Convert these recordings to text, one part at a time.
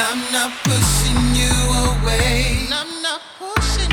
I'm not pushing you away. And I'm not pushing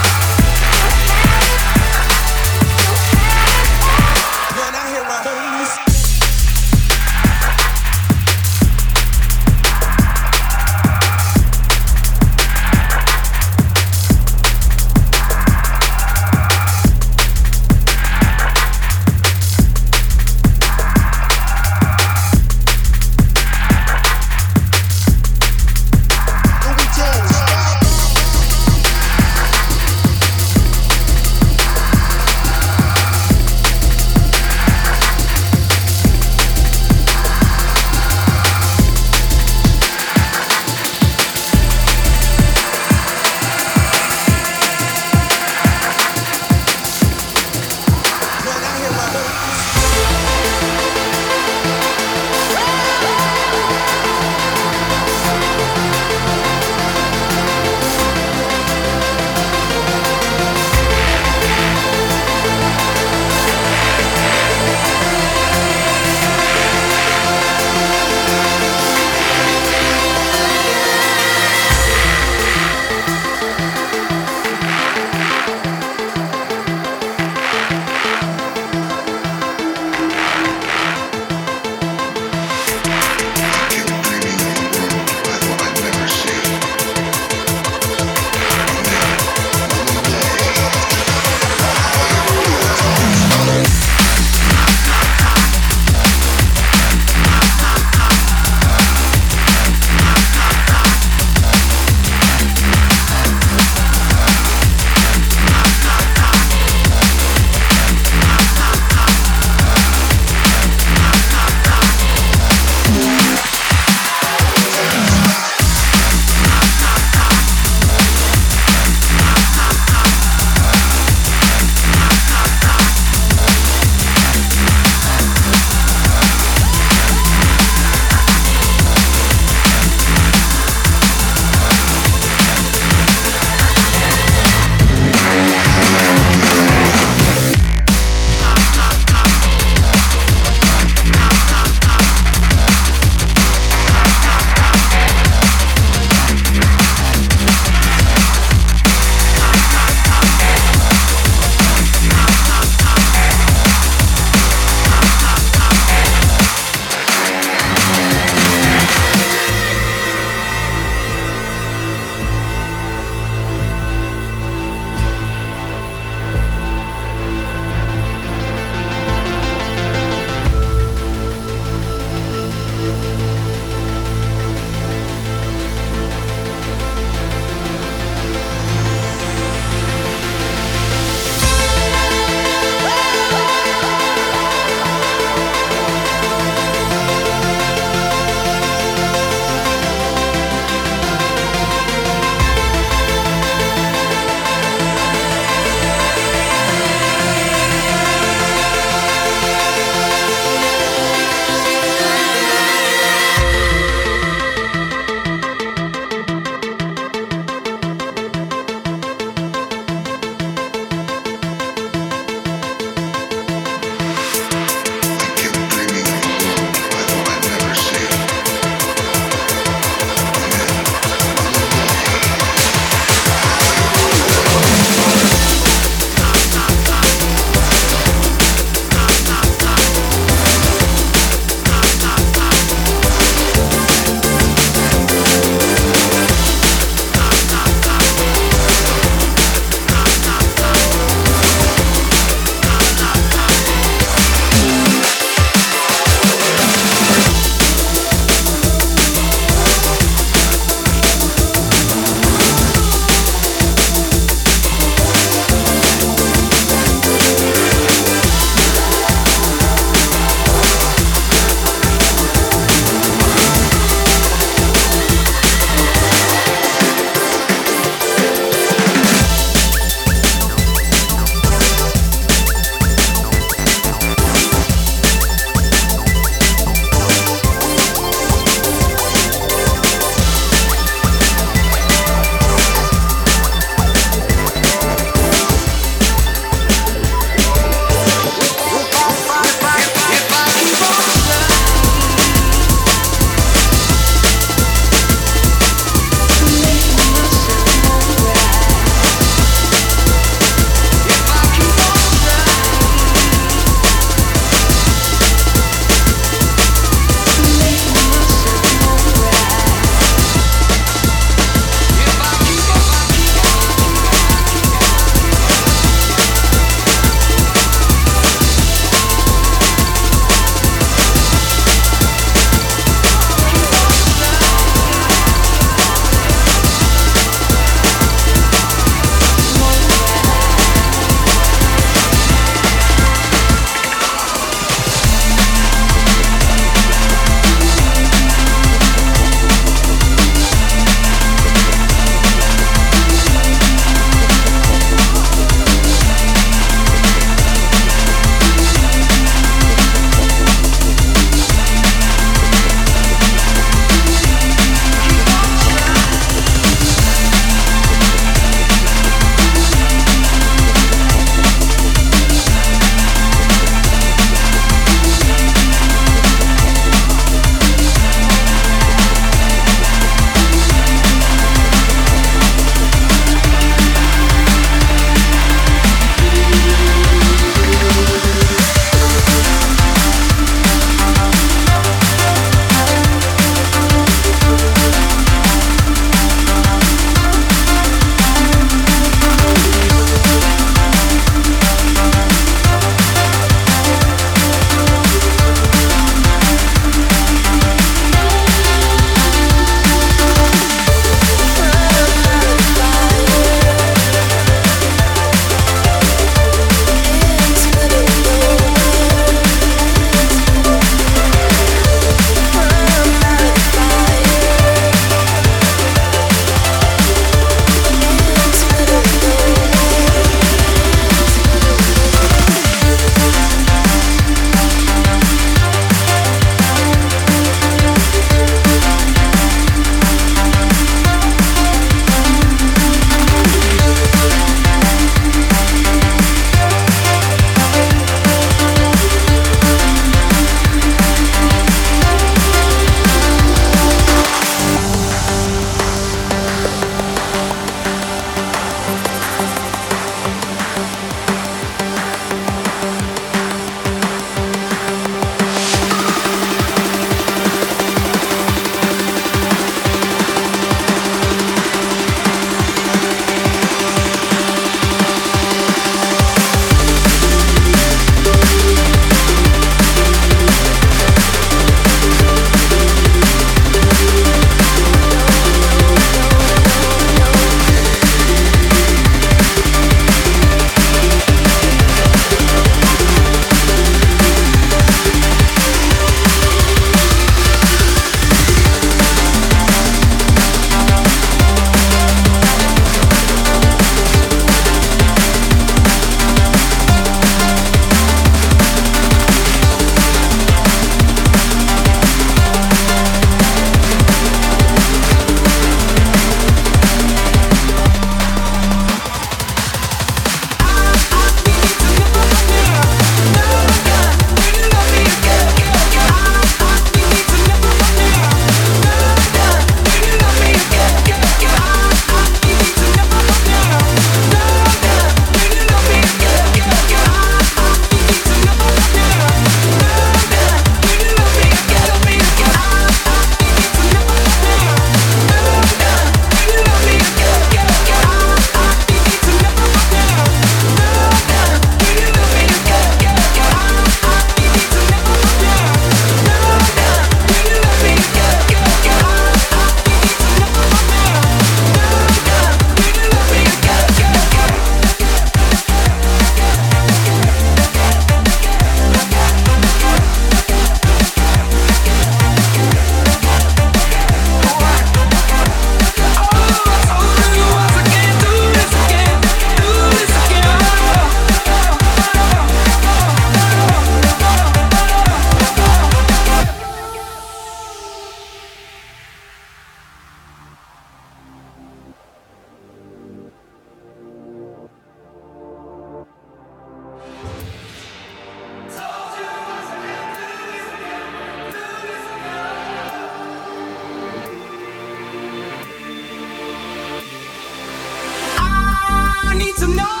need to know.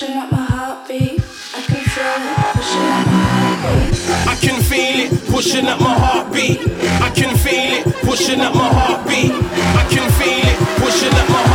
Pushing up my heartbeat. I can feel it pushing up my heartbeat. I can feel it pushing up my heartbeat. I can feel it pushing up my heartbeat. I can feel it pushing up my heartbeat.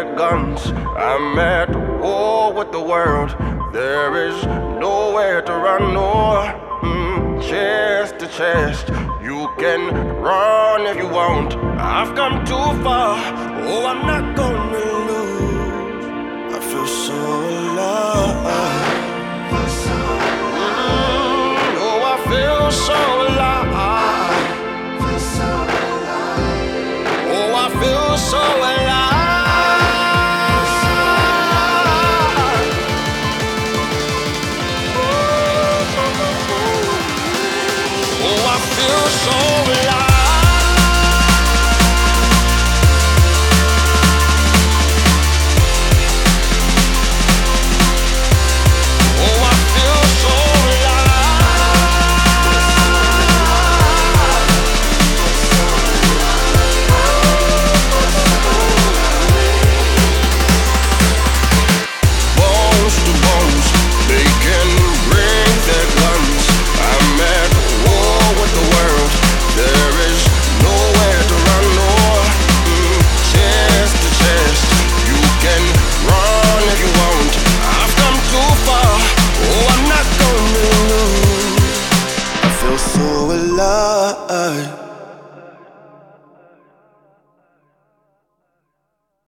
their guns. I'm at war with the world. There is nowhere to run nor mm, chest to chest. You can run if you want. I've come too far. Oh, I'm not gonna lose. I feel so alive. Oh, I feel so alive. Oh, I feel so alive.